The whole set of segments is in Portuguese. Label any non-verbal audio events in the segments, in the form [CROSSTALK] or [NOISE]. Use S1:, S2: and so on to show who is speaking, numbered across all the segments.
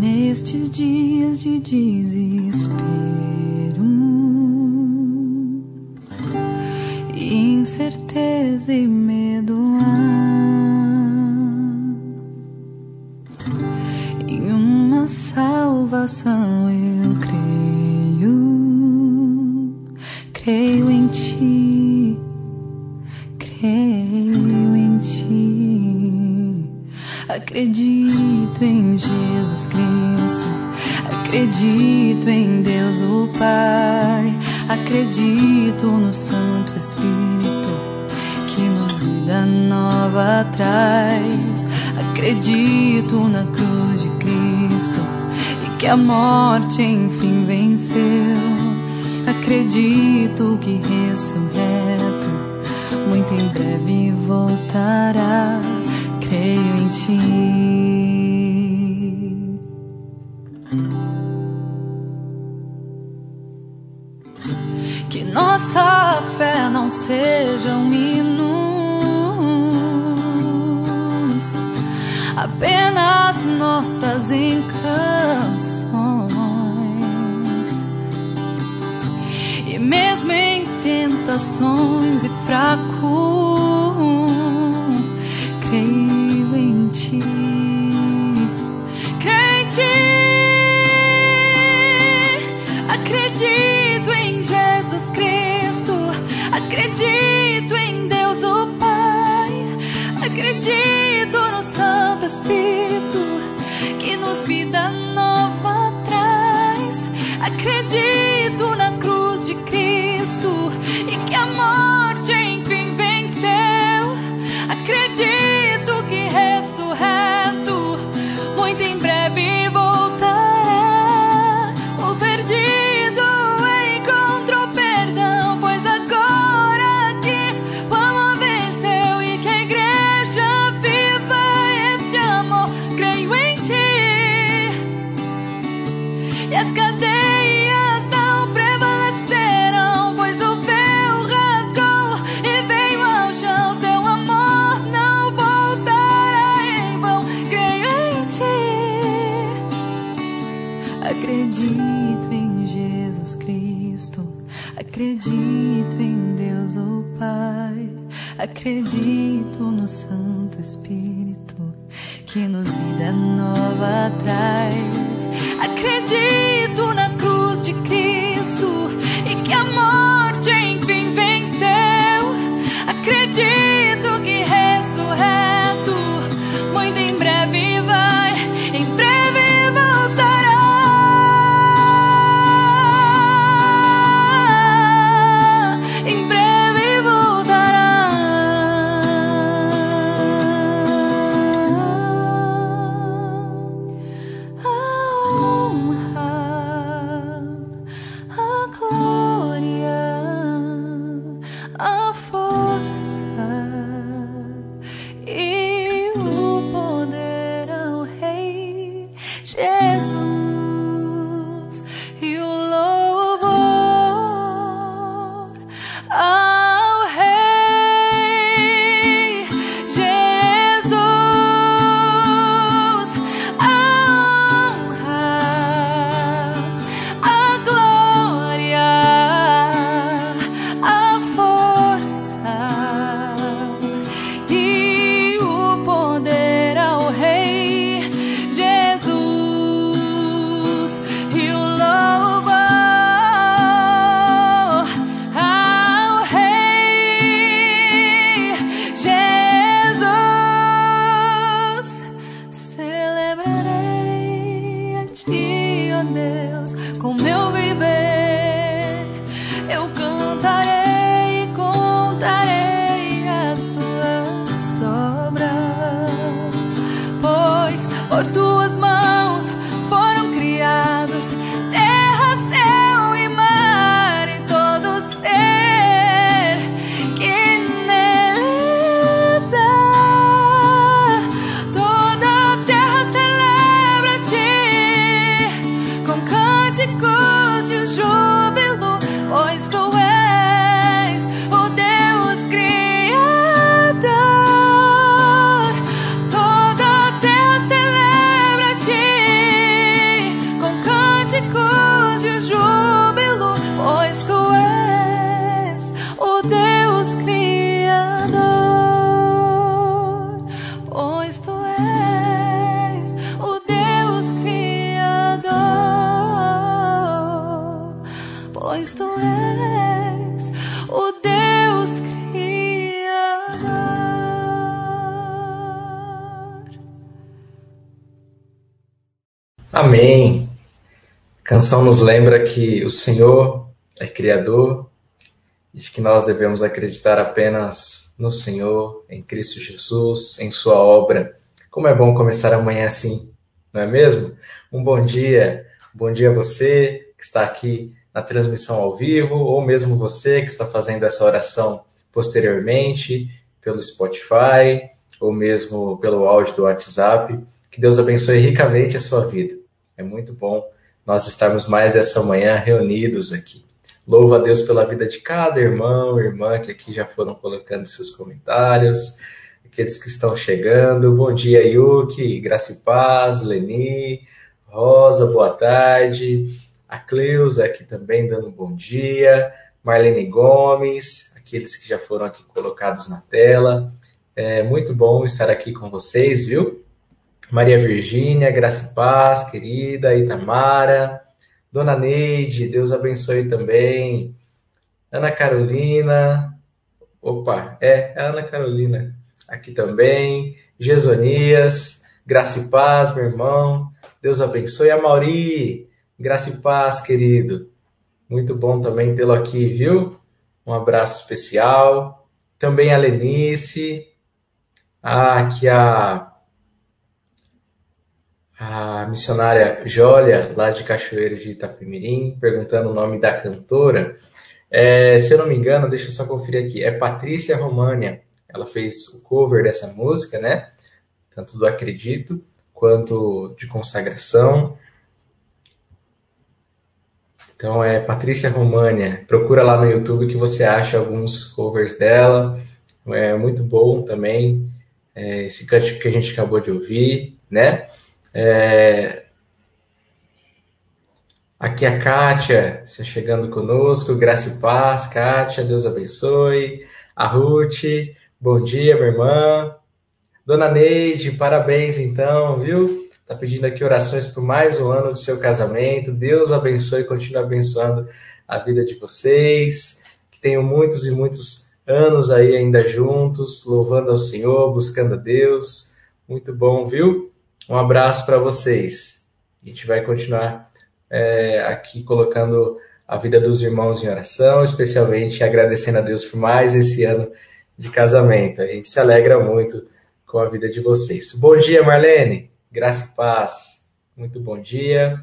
S1: Nestes dias de dizer Acredito em Jesus Cristo, acredito em Deus o Pai, acredito no Santo Espírito que nos vida nova traz. Acredito na cruz de Cristo e que a morte enfim venceu. Acredito que ressurreto muito em breve voltará inteiro em ti. Que nossa fé não seja um hinos, apenas notas em canções. E mesmo em tentações e fracos Acredito em Jesus Cristo, acredito em Deus o oh Pai, acredito no Santo Espírito que nos vida nova traz. Acredito Amém. A
S2: canção nos lembra que o Senhor é Criador e que nós devemos acreditar apenas no Senhor, em Cristo Jesus, em Sua obra. Como é bom começar amanhã assim, não é mesmo? Um bom dia, bom dia a você que está aqui na transmissão ao vivo, ou mesmo você que está fazendo essa oração posteriormente pelo Spotify, ou mesmo pelo áudio do WhatsApp. Que Deus abençoe ricamente a sua vida. É muito bom nós estarmos mais essa manhã reunidos aqui. Louvo a Deus pela vida de cada irmão, irmã que aqui já foram colocando seus comentários, aqueles que estão chegando. Bom dia, Yuki, Graça e Paz, Leni, Rosa, boa tarde. A Cleusa aqui também dando um bom dia. Marlene Gomes, aqueles que já foram aqui colocados na tela. É muito bom estar aqui com vocês, viu? Maria Virgínia, Graça e Paz, querida, Itamara, Dona Neide, Deus abençoe também, Ana Carolina, opa, é, é Ana Carolina, aqui também, Gesonias, Graça e Paz, meu irmão, Deus abençoe, a Mauri, Graça e Paz, querido, muito bom também tê-lo aqui, viu? Um abraço especial, também a Lenice, ah, aqui a a missionária Jólia, lá de Cachoeiro de Itapemirim, perguntando o nome da cantora. É, se eu não me engano, deixa eu só conferir aqui, é Patrícia România. Ela fez o cover dessa música, né? Tanto do Acredito quanto de Consagração. Então é Patrícia România. Procura lá no YouTube que você acha alguns covers dela. É muito bom também. É, esse cântico que a gente acabou de ouvir, né? É... Aqui a Kátia, você chegando conosco, graça e paz, Kátia, Deus abençoe. A Ruth, bom dia, minha irmã. Dona Neide, parabéns então, viu? Tá pedindo aqui orações por mais um ano do seu casamento. Deus abençoe e continue abençoando a vida de vocês. Que tenham muitos e muitos anos aí ainda juntos, louvando ao Senhor, buscando a Deus. Muito bom, viu? Um abraço para vocês. A gente vai continuar é, aqui colocando a vida dos irmãos em oração, especialmente agradecendo a Deus por mais esse ano de casamento. A gente se alegra muito com a vida de vocês. Bom dia, Marlene. Graça e paz. Muito bom dia.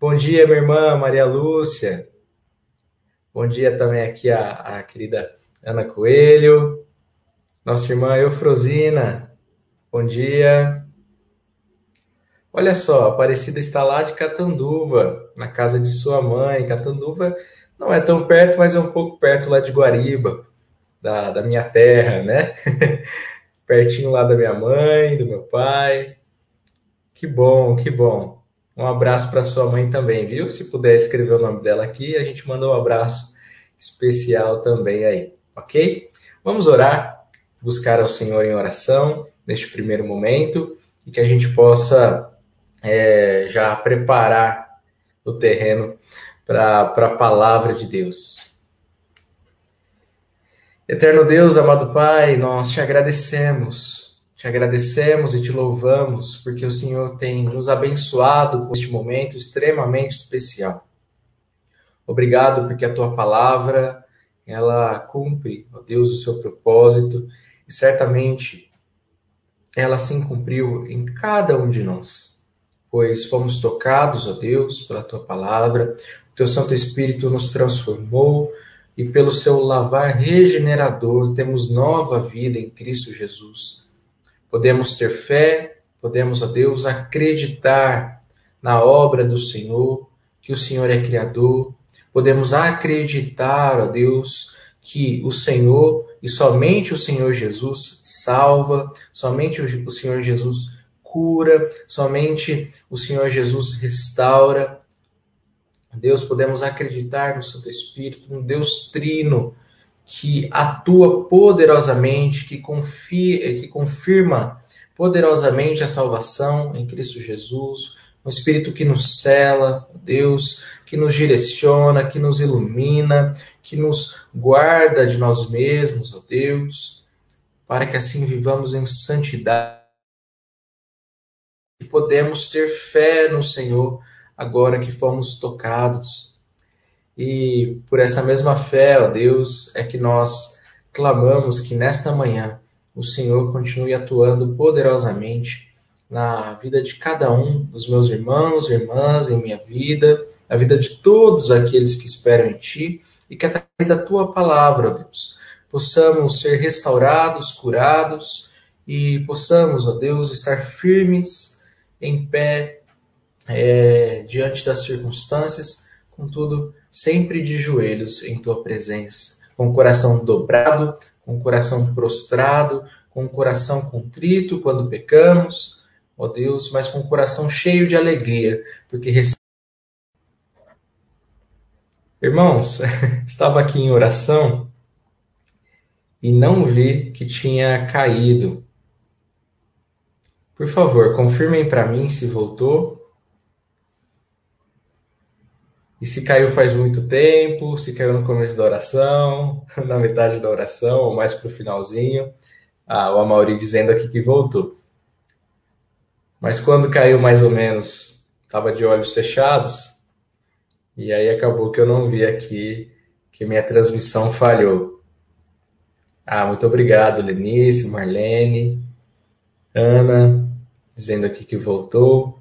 S2: Bom dia, minha irmã Maria Lúcia. Bom dia também aqui a, a querida Ana Coelho. Nossa irmã Eufrosina. Bom dia. Olha só, a Aparecida está lá de Catanduva, na casa de sua mãe. Catanduva não é tão perto, mas é um pouco perto lá de Guariba, da, da minha terra, né? [LAUGHS] Pertinho lá da minha mãe, do meu pai. Que bom, que bom. Um abraço para sua mãe também, viu? Se puder escrever o nome dela aqui, a gente manda um abraço especial também aí, ok? Vamos orar, buscar ao Senhor em oração neste primeiro momento e que a gente possa é, já preparar o terreno para a palavra de Deus. Eterno Deus, amado Pai, nós te agradecemos, te agradecemos e te louvamos, porque o Senhor tem nos abençoado com este momento extremamente especial. Obrigado porque a tua palavra, ela cumpre, ó Deus, o seu propósito e certamente ela sim cumpriu em cada um de nós pois fomos tocados, ó Deus, pela tua palavra, o teu Santo Espírito nos transformou e pelo seu lavar regenerador temos nova vida em Cristo Jesus. Podemos ter fé, podemos, ó Deus, acreditar na obra do Senhor, que o Senhor é Criador, podemos acreditar, ó Deus, que o Senhor e somente o Senhor Jesus salva, somente o Senhor Jesus cura, somente o Senhor Jesus restaura. Deus, podemos acreditar no Santo Espírito, no Deus Trino, que atua poderosamente, que, confia, que confirma poderosamente a salvação em Cristo Jesus, um Espírito que nos cela, Deus, que nos direciona, que nos ilumina, que nos guarda de nós mesmos, ó Deus, para que assim vivamos em santidade. E podemos ter fé no Senhor, agora que fomos tocados. E por essa mesma fé, ó Deus, é que nós clamamos que nesta manhã o Senhor continue atuando poderosamente na vida de cada um dos meus irmãos e irmãs, em minha vida, na vida de todos aqueles que esperam em Ti, e que através da Tua palavra, ó Deus, possamos ser restaurados, curados e possamos, ó Deus, estar firmes, em pé, é, diante das circunstâncias, contudo, sempre de joelhos em Tua presença, com o coração dobrado, com o coração prostrado, com o coração contrito quando pecamos, ó Deus, mas com o coração cheio de alegria, porque Irmãos, [LAUGHS] estava aqui em oração e não vi que tinha caído. Por favor, confirmem para mim se voltou. E se caiu faz muito tempo, se caiu no começo da oração, [LAUGHS] na metade da oração, ou mais para o finalzinho. Ah, o Amauri dizendo aqui que voltou. Mas quando caiu mais ou menos, estava de olhos fechados, e aí acabou que eu não vi aqui que minha transmissão falhou. Ah, muito obrigado, Lenice, Marlene, Ana, dizendo aqui que voltou.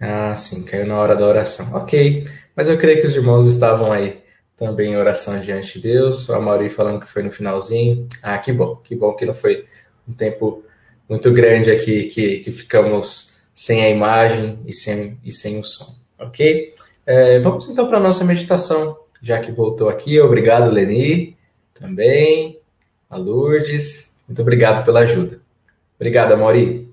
S2: Ah, sim, caiu na hora da oração. Ok, mas eu creio que os irmãos estavam aí também em oração diante de Deus. A Mauri falando que foi no finalzinho. Ah, que bom, que bom que não foi um tempo muito grande aqui que, que ficamos sem a imagem e sem, e sem o som, ok? É, vamos então para a nossa meditação, já que voltou aqui. Obrigado, Leni, também, a Lourdes. Muito obrigado pela ajuda. Obrigado, Amori.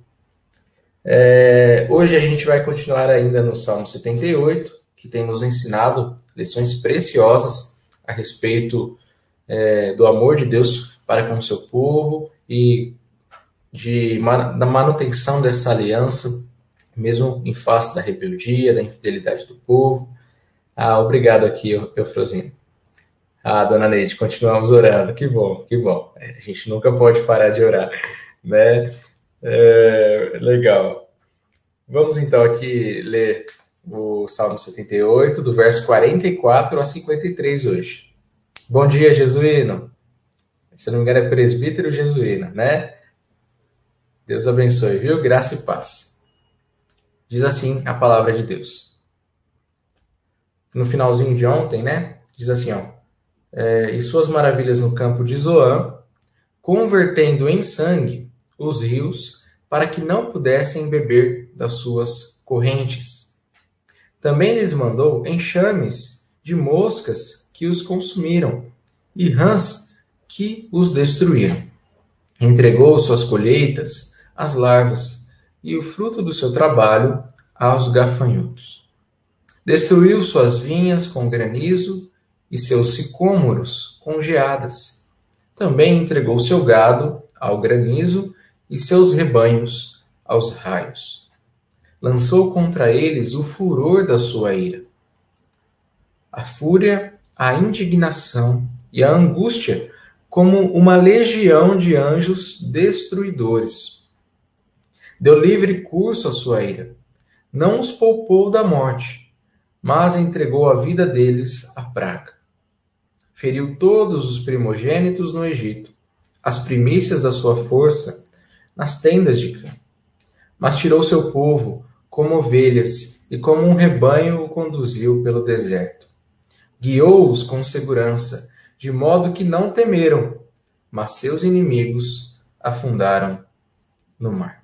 S2: É, hoje a gente vai continuar ainda no Salmo 78, que tem nos ensinado lições preciosas a respeito é, do amor de Deus para com o seu povo e de, da manutenção dessa aliança mesmo em face da rebeldia, da infidelidade do povo. Ah, obrigado aqui, Eufrosino. Ah, dona Neide, continuamos orando. Que bom, que bom. É, a gente nunca pode parar de orar, né? É, legal. Vamos então aqui ler o Salmo 78, do verso 44 a 53 hoje. Bom dia, Jesuíno. Se não me engano, é presbítero jesuíno, né? Deus abençoe, viu? Graça e paz. Diz assim a palavra de Deus. No finalzinho de ontem, né? Diz assim, ó. É, e suas maravilhas no campo de Zoan, convertendo em sangue os rios, para que não pudessem beber das suas correntes. Também lhes mandou enxames de moscas que os consumiram, e rãs que os destruíram. Entregou suas colheitas às larvas, e o fruto do seu trabalho aos gafanhotos. Destruiu suas vinhas com granizo e seus sicômoros com geadas. Também entregou seu gado ao granizo e seus rebanhos aos raios. Lançou contra eles o furor da sua ira. A fúria, a indignação e a angústia, como uma legião de anjos destruidores Deu livre curso à sua ira. Não os poupou da morte, mas entregou a vida deles à praga. Feriu todos os primogênitos no Egito, as primícias da sua força nas tendas de cã. Mas tirou seu povo como ovelhas e como um rebanho o conduziu pelo deserto. Guiou-os com segurança, de modo que não temeram, mas seus inimigos afundaram no mar.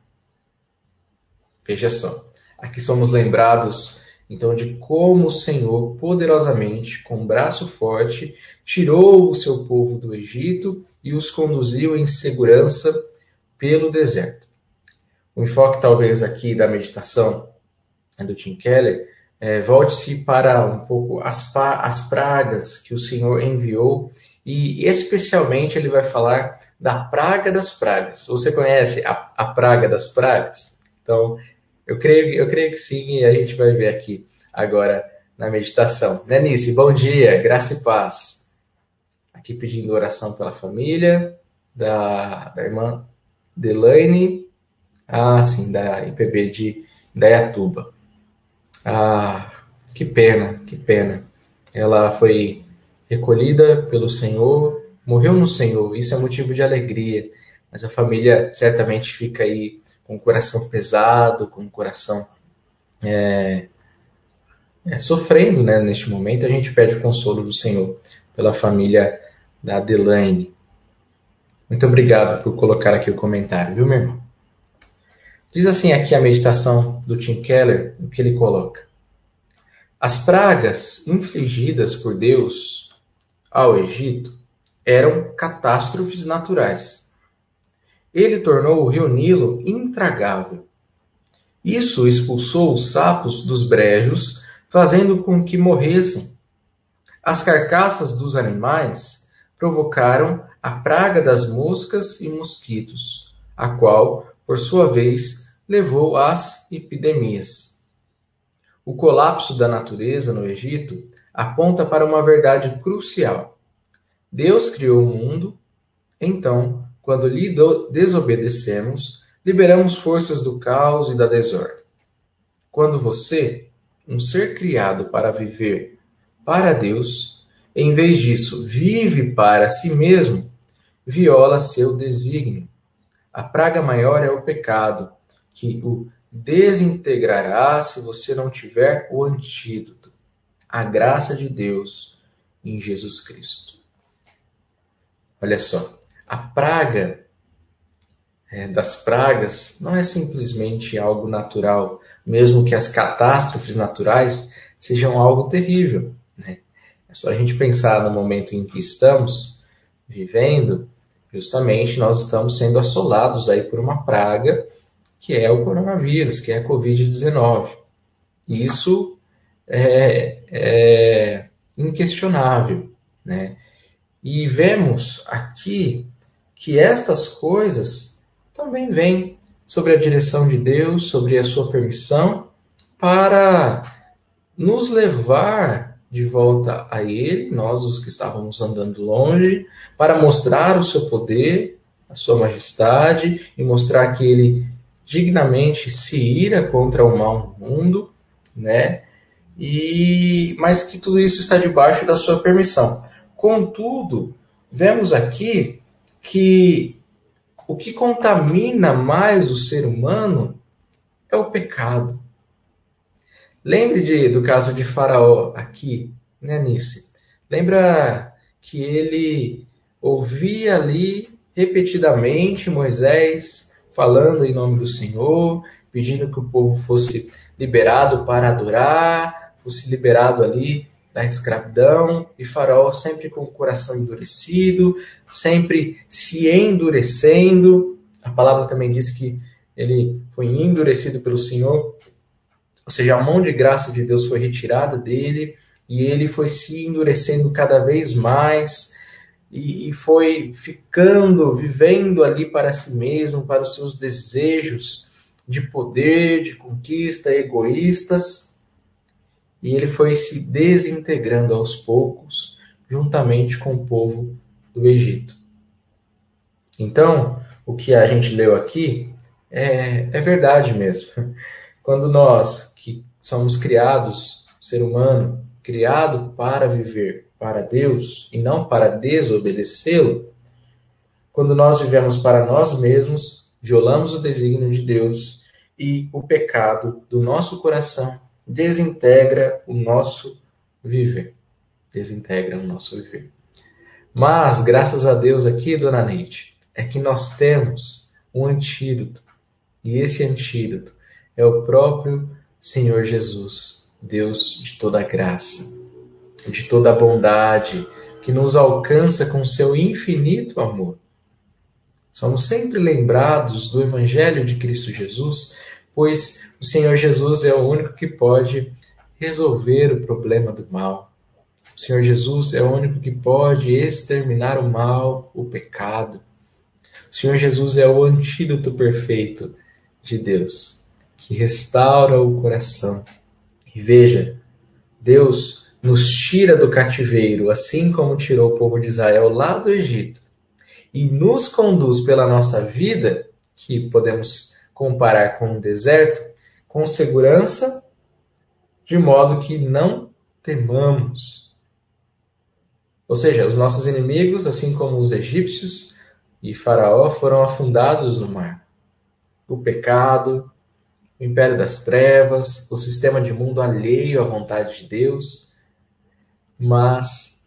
S2: Veja só, aqui somos lembrados então de como o Senhor poderosamente, com um braço forte, tirou o seu povo do Egito e os conduziu em segurança pelo deserto. O enfoque talvez aqui da meditação né, do Tim Keller é, volte-se para um pouco as, as pragas que o Senhor enviou e especialmente ele vai falar da praga das pragas. Você conhece a, a praga das pragas? Então, eu creio, eu creio que sim, e a gente vai ver aqui agora na meditação. Né, Nice? Bom dia, graça e paz. Aqui pedindo oração pela família da, da irmã Delaine, Ah, sim, da IPB de Dayatuba. Ah, que pena, que pena. Ela foi recolhida pelo Senhor, morreu no Senhor. Isso é motivo de alegria. Mas a família certamente fica aí com o coração pesado, com o coração é, é, sofrendo né, neste momento. A gente pede o consolo do Senhor pela família da Adelaine. Muito obrigado por colocar aqui o comentário, viu, meu irmão? Diz assim aqui a meditação do Tim Keller, o que ele coloca. As pragas infligidas por Deus ao Egito eram catástrofes naturais. Ele tornou o rio Nilo intragável. Isso expulsou os sapos dos brejos, fazendo com que morressem. As carcaças dos animais provocaram a praga das moscas e mosquitos, a qual, por sua vez, levou às epidemias. O colapso da natureza no Egito aponta para uma verdade crucial. Deus criou o mundo, então, quando lhe desobedecemos, liberamos forças do caos e da desordem. Quando você, um ser criado para viver para Deus, em vez disso vive para si mesmo, viola seu desígnio. A praga maior é o pecado, que o desintegrará se você não tiver o antídoto, a graça de Deus em Jesus Cristo. Olha só, a praga é, das pragas não é simplesmente algo natural, mesmo que as catástrofes naturais sejam algo terrível. Né? É só a gente pensar no momento em que estamos vivendo, justamente nós estamos sendo assolados aí por uma praga que é o coronavírus, que é a Covid-19. Isso é, é inquestionável, né? E vemos aqui que estas coisas também vêm sobre a direção de Deus, sobre a sua permissão, para nos levar de volta a Ele, nós os que estávamos andando longe, para mostrar o seu poder, a sua majestade e mostrar que Ele dignamente se ira contra o mal no mundo, né? E mas que tudo isso está debaixo da sua permissão. Contudo, vemos aqui que o que contamina mais o ser humano é o pecado. Lembre de, do caso de Faraó aqui, né, Nice? Lembra que ele ouvia ali repetidamente Moisés falando em nome do Senhor, pedindo que o povo fosse liberado para adorar, fosse liberado ali da escravidão, e Faraó sempre com o coração endurecido, sempre se endurecendo. A palavra também diz que ele foi endurecido pelo Senhor, ou seja, a mão de graça de Deus foi retirada dele e ele foi se endurecendo cada vez mais e foi ficando, vivendo ali para si mesmo, para os seus desejos de poder, de conquista, egoístas e ele foi se desintegrando aos poucos, juntamente com o povo do Egito. Então, o que a gente leu aqui é, é verdade mesmo. [LAUGHS] Quando nós, somos criados, ser humano, criado para viver para Deus e não para desobedecê-lo, quando nós vivemos para nós mesmos, violamos o desígnio de Deus e o pecado do nosso coração desintegra o nosso viver. Desintegra o nosso viver. Mas, graças a Deus aqui, dona Neide, é que nós temos um antídoto. E esse antídoto é o próprio Senhor Jesus, Deus de toda graça, de toda bondade, que nos alcança com seu infinito amor. Somos sempre lembrados do Evangelho de Cristo Jesus pois o Senhor Jesus é o único que pode resolver o problema do mal. O Senhor Jesus é o único que pode exterminar o mal, o pecado. O Senhor Jesus é o antídoto perfeito de Deus, que restaura o coração. E veja, Deus nos tira do cativeiro, assim como tirou o povo de Israel lá do Egito, e nos conduz pela nossa vida, que podemos comparar com um deserto, com segurança, de modo que não temamos. Ou seja, os nossos inimigos, assim como os egípcios e Faraó, foram afundados no mar. O pecado, o império das trevas, o sistema de mundo alheio à vontade de Deus, mas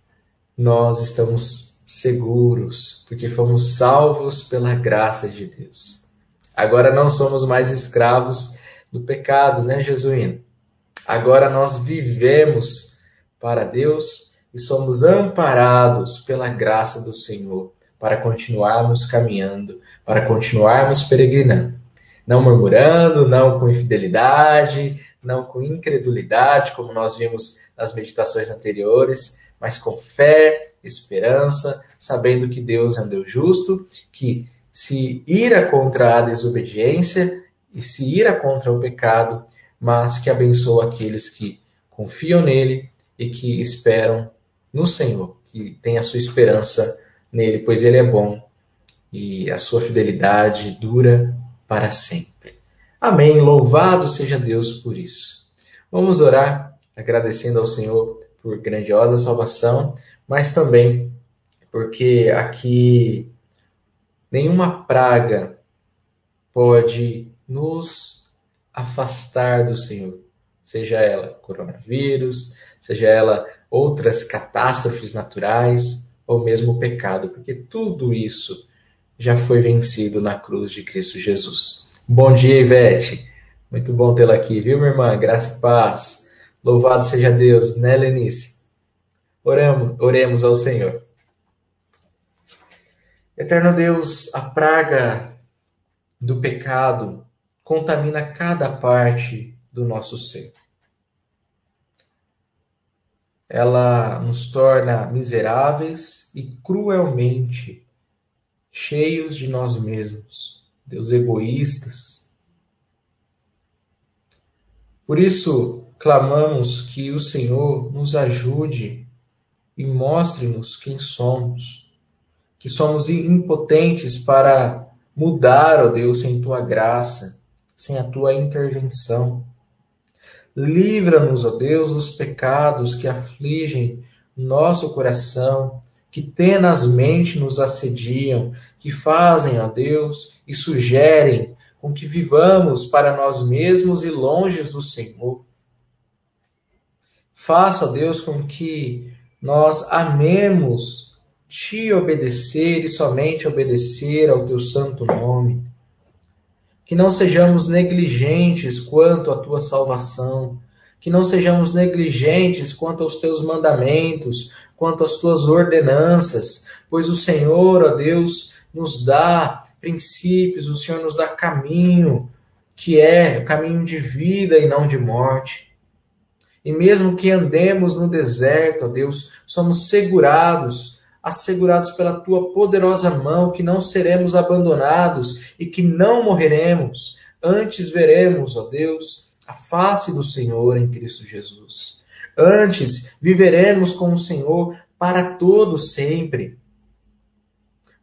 S2: nós estamos seguros, porque fomos salvos pela graça de Deus. Agora não somos mais escravos do pecado, né, Jesuíno? Agora nós vivemos para Deus e somos amparados pela graça do Senhor para continuarmos caminhando, para continuarmos peregrinando. Não murmurando, não com infidelidade, não com incredulidade, como nós vimos nas meditações anteriores, mas com fé, esperança, sabendo que Deus é um Deus justo, que se ira contra a desobediência e se ira contra o pecado, mas que abençoa aqueles que confiam nele e que esperam no Senhor, que tem a sua esperança nele, pois ele é bom e a sua fidelidade dura para sempre. Amém. Louvado seja Deus por isso. Vamos orar agradecendo ao Senhor por grandiosa salvação, mas também porque aqui nenhuma praga pode nos afastar do Senhor, seja ela coronavírus, seja ela outras catástrofes naturais ou mesmo pecado, porque tudo isso já foi vencido na cruz de Cristo Jesus. Bom dia, Ivete. Muito bom tê-la aqui, viu, minha irmã? Graça e paz. Louvado seja Deus, né, Lenice? Oramos, oremos ao Senhor. Eterno Deus, a praga do pecado contamina cada parte do nosso ser. Ela nos torna miseráveis e cruelmente cheios de nós mesmos, Deus egoístas. Por isso, clamamos que o Senhor nos ajude e mostre-nos quem somos, que somos impotentes para mudar, ó Deus, sem tua graça, sem a tua intervenção. Livra-nos, ó Deus, dos pecados que afligem nosso coração que tenazmente nos assediam, que fazem, ó Deus, e sugerem com que vivamos para nós mesmos e longe do Senhor. Faça, Deus, com que nós amemos te obedecer e somente obedecer ao teu santo nome. Que não sejamos negligentes quanto à tua salvação, que não sejamos negligentes quanto aos teus mandamentos, quanto às tuas ordenanças, pois o Senhor, ó Deus, nos dá princípios, o Senhor nos dá caminho, que é o caminho de vida e não de morte. E mesmo que andemos no deserto, ó Deus, somos segurados, assegurados pela tua poderosa mão, que não seremos abandonados e que não morreremos. Antes veremos, ó Deus, a face do Senhor em Cristo Jesus. Antes, viveremos com o Senhor para todo sempre.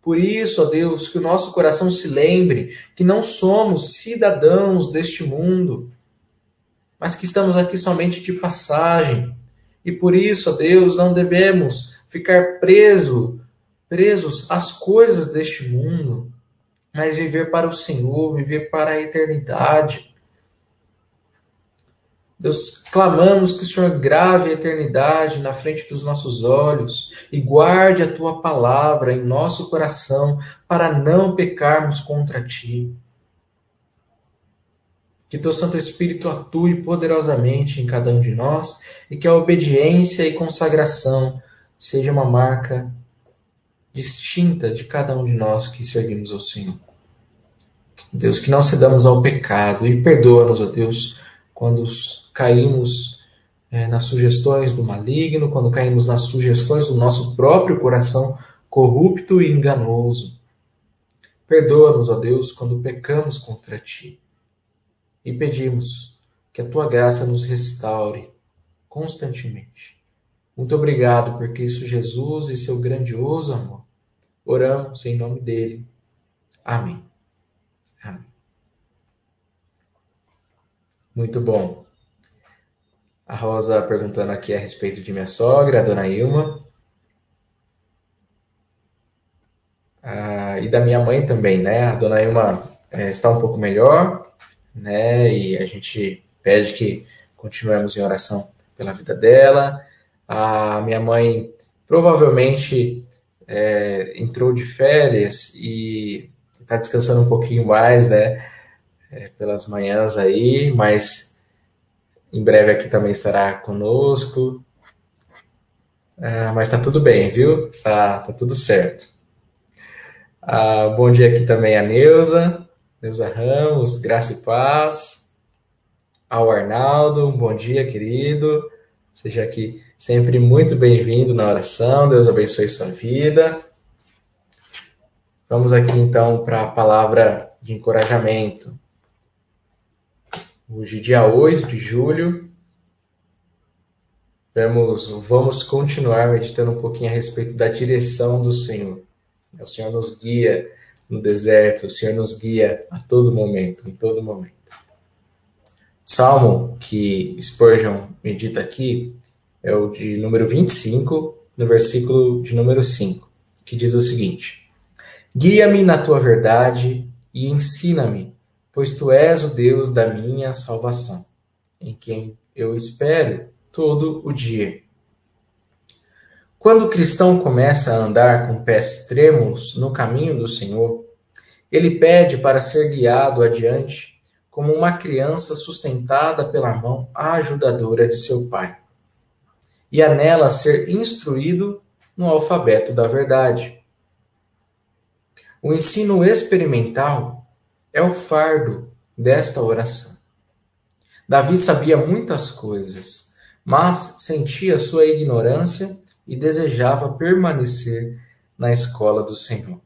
S2: Por isso, ó Deus, que o nosso coração se lembre que não somos cidadãos deste mundo, mas que estamos aqui somente de passagem. E por isso, ó Deus, não devemos ficar preso, presos às coisas deste mundo, mas viver para o Senhor, viver para a eternidade. Deus, clamamos que o Senhor grave a eternidade na frente dos nossos olhos e guarde a tua palavra em nosso coração para não pecarmos contra ti. Que teu Santo Espírito atue poderosamente em cada um de nós e que a obediência e consagração seja uma marca distinta de cada um de nós que servimos ao Senhor. Deus, que não cedamos ao pecado e perdoa-nos, ó Deus, quando caímos é, nas sugestões do maligno, quando caímos nas sugestões do nosso próprio coração corrupto e enganoso. Perdoa-nos, ó Deus, quando pecamos contra ti. E pedimos que a tua graça nos restaure constantemente. Muito obrigado por Cristo Jesus e seu grandioso amor. Oramos em nome dele. Amém. Amém. Muito bom. A Rosa perguntando aqui a respeito de minha sogra, a dona Ilma. Ah, e da minha mãe também, né? A dona Ilma é, está um pouco melhor, né? E a gente pede que continuemos em oração pela vida dela. A minha mãe provavelmente é, entrou de férias e está descansando um pouquinho mais, né? É, pelas manhãs aí, mas em breve aqui também estará conosco. É, mas está tudo bem, viu? Está tá tudo certo. Ah, bom dia aqui também a Neuza, Neuza Ramos, graça e paz. Ao Arnaldo, bom dia, querido. Seja aqui sempre muito bem-vindo na oração. Deus abençoe sua vida. Vamos aqui então para a palavra de encorajamento. Hoje, dia 8 de julho, vamos, vamos continuar meditando um pouquinho a respeito da direção do Senhor. O Senhor nos guia no deserto, o Senhor nos guia a todo momento, em todo momento. O salmo que Spurgeon medita aqui é o de número 25, no versículo de número 5, que diz o seguinte: Guia-me na tua verdade e ensina-me, pois tu és o Deus da minha salvação, em quem eu espero todo o dia. Quando o cristão começa a andar com pés trêmulos no caminho do Senhor, ele pede para ser guiado adiante como uma criança sustentada pela mão ajudadora de seu pai, e a nela ser instruído no alfabeto da verdade. O ensino experimental é o fardo desta oração. Davi sabia muitas coisas, mas sentia sua ignorância e desejava permanecer na escola do Senhor.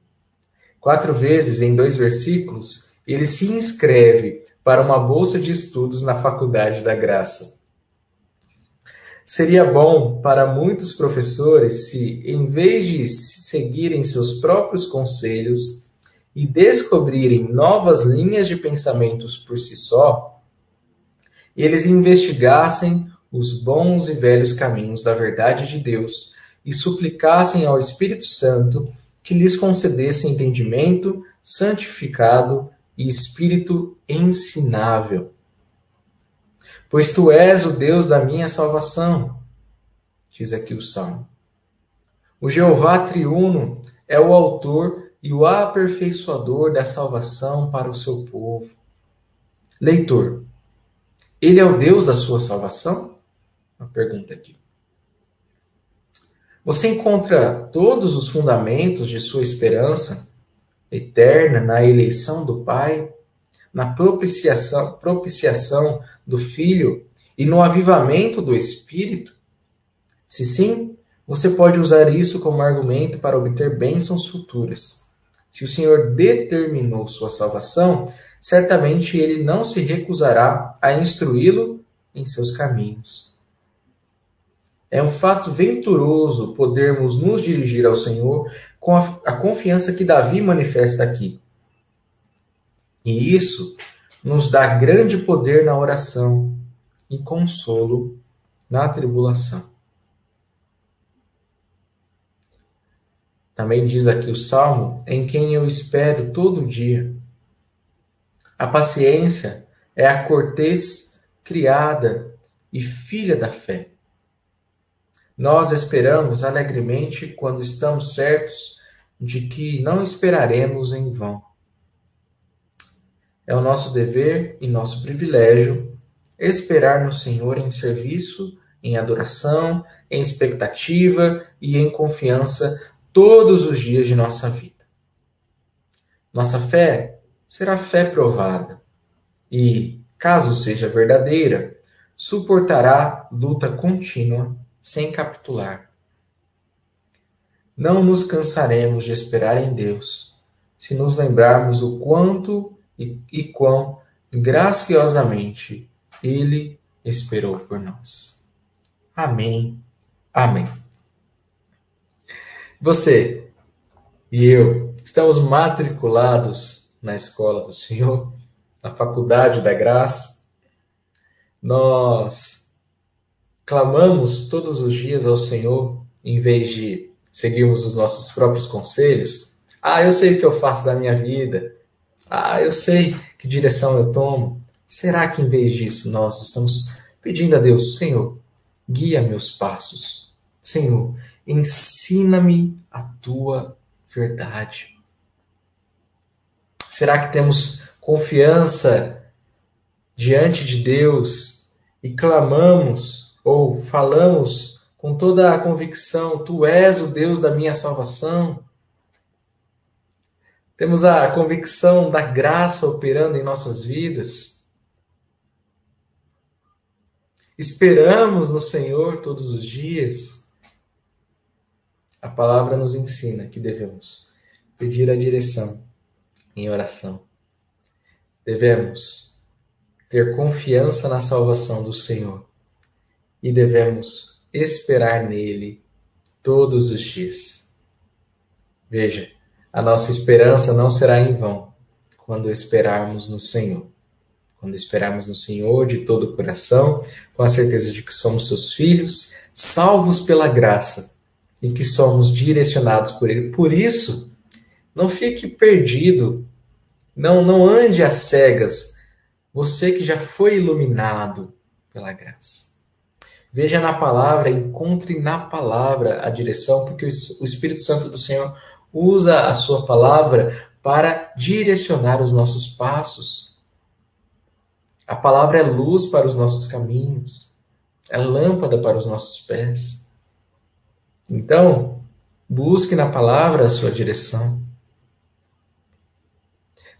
S2: Quatro vezes em dois versículos, ele se inscreve para uma bolsa de estudos na Faculdade da Graça. Seria bom para muitos professores se, em vez de seguirem seus próprios conselhos e descobrirem novas linhas de pensamentos por si só, eles investigassem os bons e velhos caminhos da verdade de Deus e suplicassem ao Espírito Santo que lhes concedesse entendimento santificado e espírito ensinável. Pois tu és o Deus da minha salvação, diz aqui o Salmo. O Jeová triuno é o autor e o aperfeiçoador da salvação para o seu povo. Leitor, ele é o Deus da sua salvação? uma pergunta aqui. Você encontra todos os fundamentos de sua esperança eterna na eleição do Pai, na propiciação, propiciação do Filho e no avivamento do Espírito? Se sim, você pode usar isso como argumento para obter bênçãos futuras. Se o Senhor determinou sua salvação, certamente ele não se recusará a instruí-lo em seus caminhos. É um fato venturoso podermos nos dirigir ao Senhor com a, a confiança que Davi manifesta aqui. E isso nos dá grande poder na oração e consolo na tribulação. Também diz aqui o Salmo, em quem eu espero todo dia. A paciência é a cortês criada e filha da fé. Nós esperamos alegremente quando estamos certos de que não esperaremos em vão. É o nosso dever e nosso privilégio esperar no Senhor em serviço, em adoração, em expectativa e em confiança todos os dias de nossa vida. Nossa fé será fé provada e, caso seja verdadeira, suportará luta contínua sem capitular. Não nos cansaremos de esperar em Deus, se nos lembrarmos o quanto e, e quão graciosamente Ele esperou por nós. Amém. Amém. Você e eu estamos matriculados na escola do Senhor, na faculdade da graça. nós clamamos todos os dias ao Senhor em vez de seguirmos os nossos próprios conselhos? Ah, eu sei o que eu faço da minha vida. Ah, eu sei que direção eu tomo. Será que em vez disso nós estamos pedindo a Deus, Senhor, guia meus passos? Senhor, ensina-me a tua verdade. Será que temos confiança diante de Deus e clamamos ou falamos com toda a convicção: Tu és o Deus da minha salvação? Temos a convicção da graça operando em nossas vidas? Esperamos no Senhor todos os dias? A palavra nos ensina que devemos pedir a direção em oração. Devemos ter confiança na salvação do Senhor e devemos esperar nele todos os dias. Veja, a nossa esperança não será em vão quando esperarmos no Senhor. Quando esperarmos no Senhor de todo o coração, com a certeza de que somos seus filhos, salvos pela graça e que somos direcionados por Ele. Por isso, não fique perdido. Não, não ande às cegas. Você que já foi iluminado pela graça. Veja na palavra, encontre na palavra a direção, porque o Espírito Santo do Senhor usa a sua palavra para direcionar os nossos passos. A palavra é luz para os nossos caminhos, é lâmpada para os nossos pés. Então, busque na palavra a sua direção.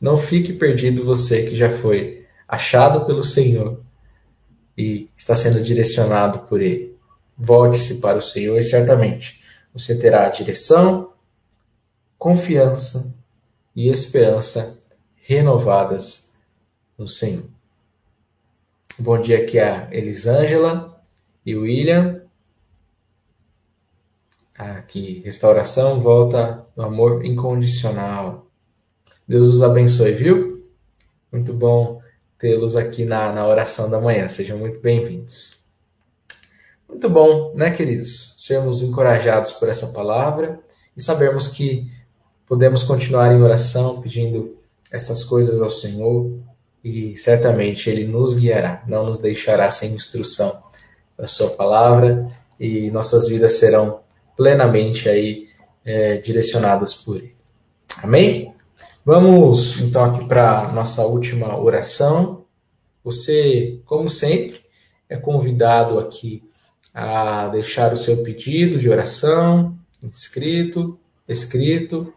S2: Não fique perdido você que já foi achado pelo Senhor e está sendo direcionado por Ele. Volte-se para o Senhor e certamente você terá direção, confiança e esperança renovadas no Senhor. Bom dia aqui a Elisângela e William. Aqui, restauração, volta do amor incondicional. Deus os abençoe, viu? Muito bom tê-los aqui na, na oração da manhã. Sejam muito bem-vindos. Muito bom, né, queridos? Sermos encorajados por essa palavra e sabermos que podemos continuar em oração pedindo essas coisas ao Senhor e certamente Ele nos guiará, não nos deixará sem instrução da Sua palavra e nossas vidas serão plenamente aí é, direcionadas por Ele. Amém? Vamos então aqui para nossa última oração. Você, como sempre, é convidado aqui a deixar o seu pedido de oração inscrito, escrito.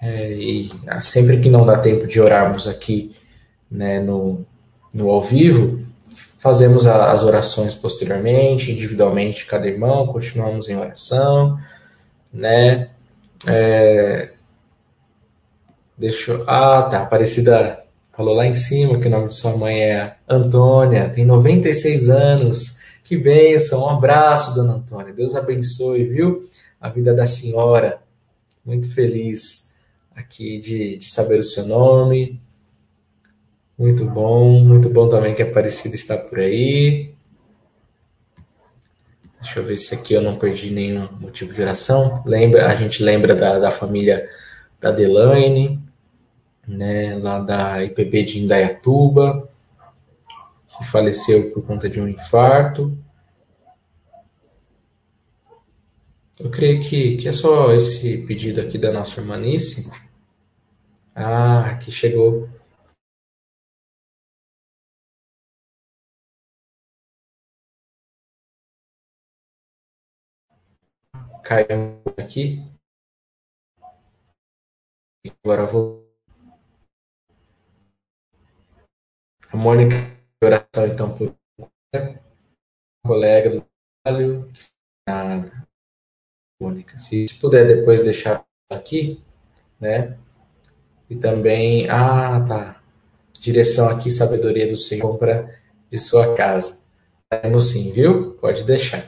S2: É, e sempre que não dá tempo de orarmos aqui né, no, no ao vivo, fazemos as orações posteriormente, individualmente, cada irmão, continuamos em oração, né? É, Deixa eu... Ah, tá. Aparecida falou lá em cima que o nome de sua mãe é Antônia, tem 96 anos. Que bênção. Um abraço, dona Antônia. Deus abençoe, viu? A vida da senhora. Muito feliz aqui de, de saber o seu nome. Muito bom. Muito bom também que a Aparecida está por aí. Deixa eu ver se aqui eu não perdi nenhum motivo de oração. Lembra, a gente lembra da, da família da Delaine, né, lá da IPB de Indaiatuba, que faleceu por conta de um infarto. Eu creio que, que é só esse pedido aqui da nossa irmã Nice. Ah, aqui chegou. Caiu aqui. Agora vou A Mônica, oração então por colega do trabalho. Mônica, se puder depois deixar aqui, né? E também, ah, tá. Direção aqui, sabedoria do Senhor, compra de sua casa. Temos sim, viu? Pode deixar.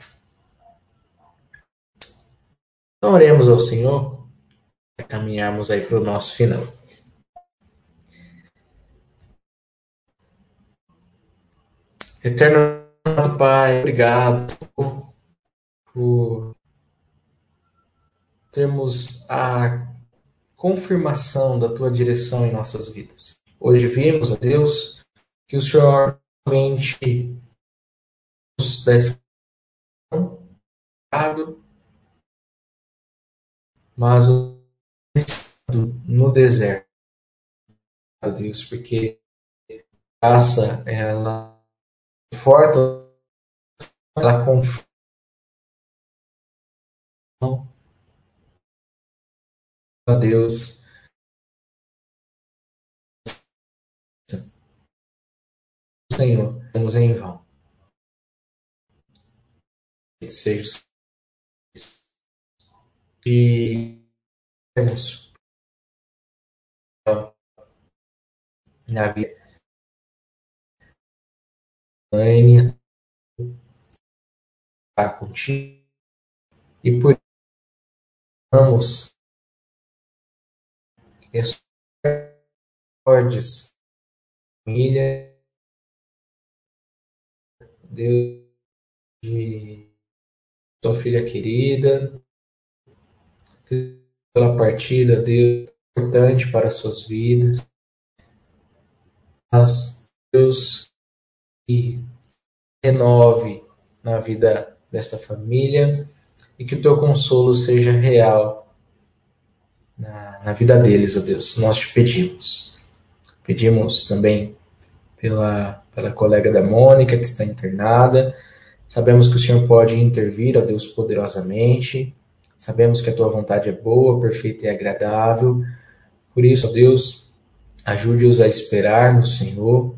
S2: Então, oremos ao Senhor para caminharmos aí para o nosso final. Eterno Pai, obrigado por termos a confirmação da tua direção em nossas vidas. Hoje vimos, ó Deus, que o Senhor realmente nos dá mas no deserto, Deus, porque a graça ela forte, ela confia a Deus. Senhor, vamos em vão. Seja de temos na vida. Ania está contigo e por vamos recordes. Família. Deus de sua filha querida pela partida Deus importante para suas vidas mas Deus que renove na vida desta família e que o teu consolo seja real na, na vida deles, ó oh Deus. Nós te pedimos. Pedimos também pela, pela colega da Mônica que está internada. Sabemos que o Senhor pode intervir, ó Deus, poderosamente. Sabemos que a tua vontade é boa, perfeita e agradável. Por isso, ó Deus, ajude-os a esperar no Senhor.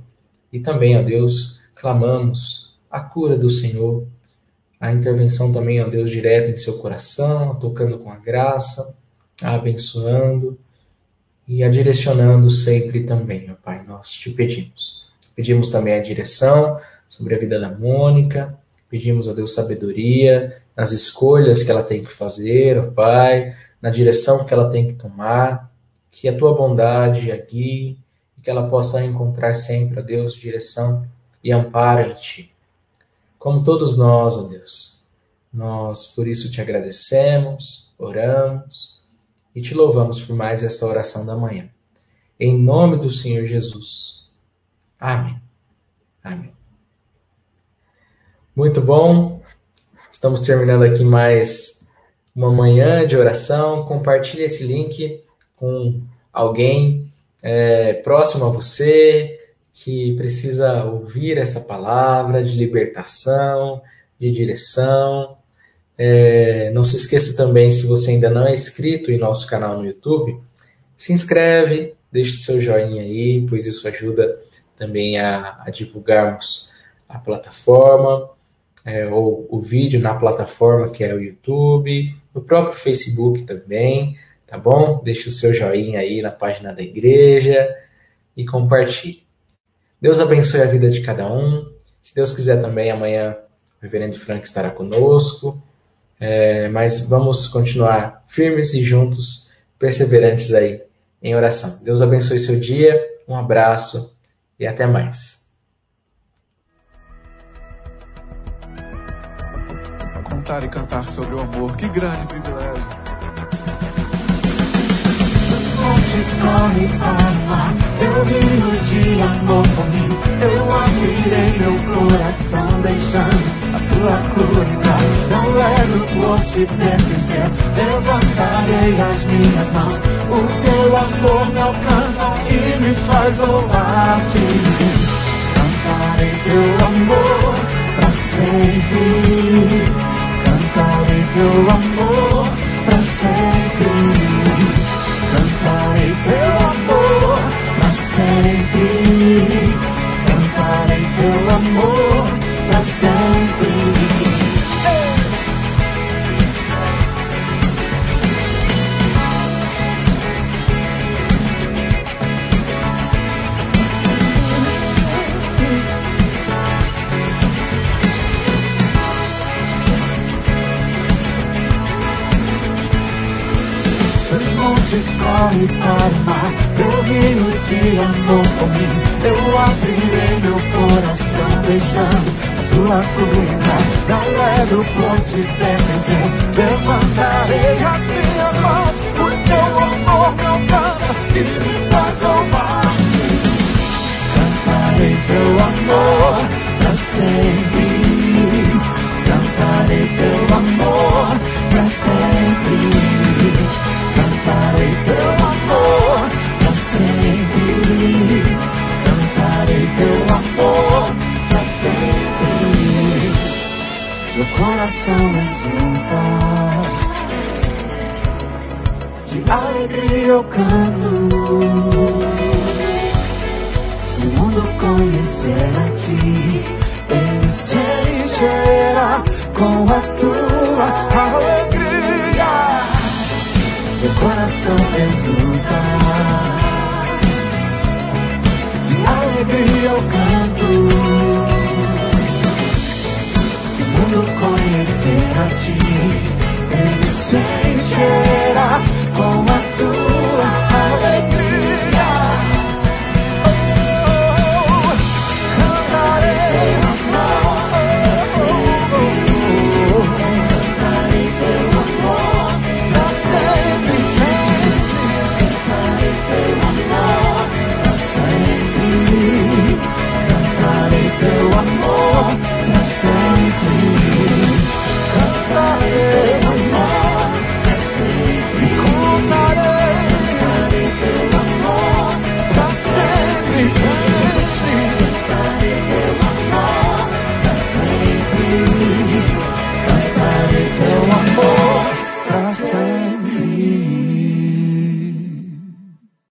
S2: E também, ó Deus, clamamos a cura do Senhor, a intervenção também, ó Deus, direta em seu coração, tocando com a graça, a abençoando e a direcionando sempre também, ó Pai, nós te pedimos. Pedimos também a direção sobre a vida da Mônica, pedimos a Deus sabedoria nas escolhas que ela tem que fazer, ó Pai, na direção que ela tem que tomar, que a tua bondade a guie, e que ela possa encontrar sempre, ó Deus, direção e amparo em Ti. Como todos nós, ó Deus, nós por isso te agradecemos, oramos e te louvamos por mais essa oração da manhã. Em nome do Senhor Jesus. Amém. Amém. Muito bom. Estamos terminando aqui mais uma manhã de oração. Compartilhe esse link com alguém é, próximo a você, que precisa ouvir essa palavra de libertação, de direção. É, não se esqueça também, se você ainda não é inscrito em nosso canal no YouTube, se inscreve, deixe seu joinha aí, pois isso ajuda também a, a divulgarmos a plataforma, é, ou o vídeo na plataforma que é o YouTube, no próprio Facebook também, tá bom? Deixe o seu joinha aí na página da igreja e compartilhe. Deus abençoe a vida de cada um. Se Deus quiser também, amanhã o reverendo Frank estará conosco. É, mas vamos continuar firmes e juntos, perseverantes aí em oração. Deus abençoe seu dia, um abraço e até mais.
S3: Contar e cantar sobre o amor, que grande privilégio.
S1: corre mar, teu rio de amor por mim. Eu abrirei meu coração, deixando a tua cura. Não levo por te pertencer, levantarei as minhas mãos. O teu amor me alcança e me faz louvar-te. Cantarei teu amor para sempre. Cantarei teu correm para o mar, teu rio de amor por mim. Eu abrirei meu coração, beijando a tua cura. Não levo por te presente, levantarei as minhas mãos, o teu amor me alcança e me faz louvar-te. Cantarei teu amor pra sempre. Cantarei teu amor pra sempre. Cantarei teu amor pra sempre. Cantarei teu amor pra sempre. Meu coração exulta. De alegria eu canto. Se o mundo conhecer a ti, ele se encherá com a tua alegria. Meu coração exulta. De alegria eu canto. Se o mundo conhecer a ti, ele se Something.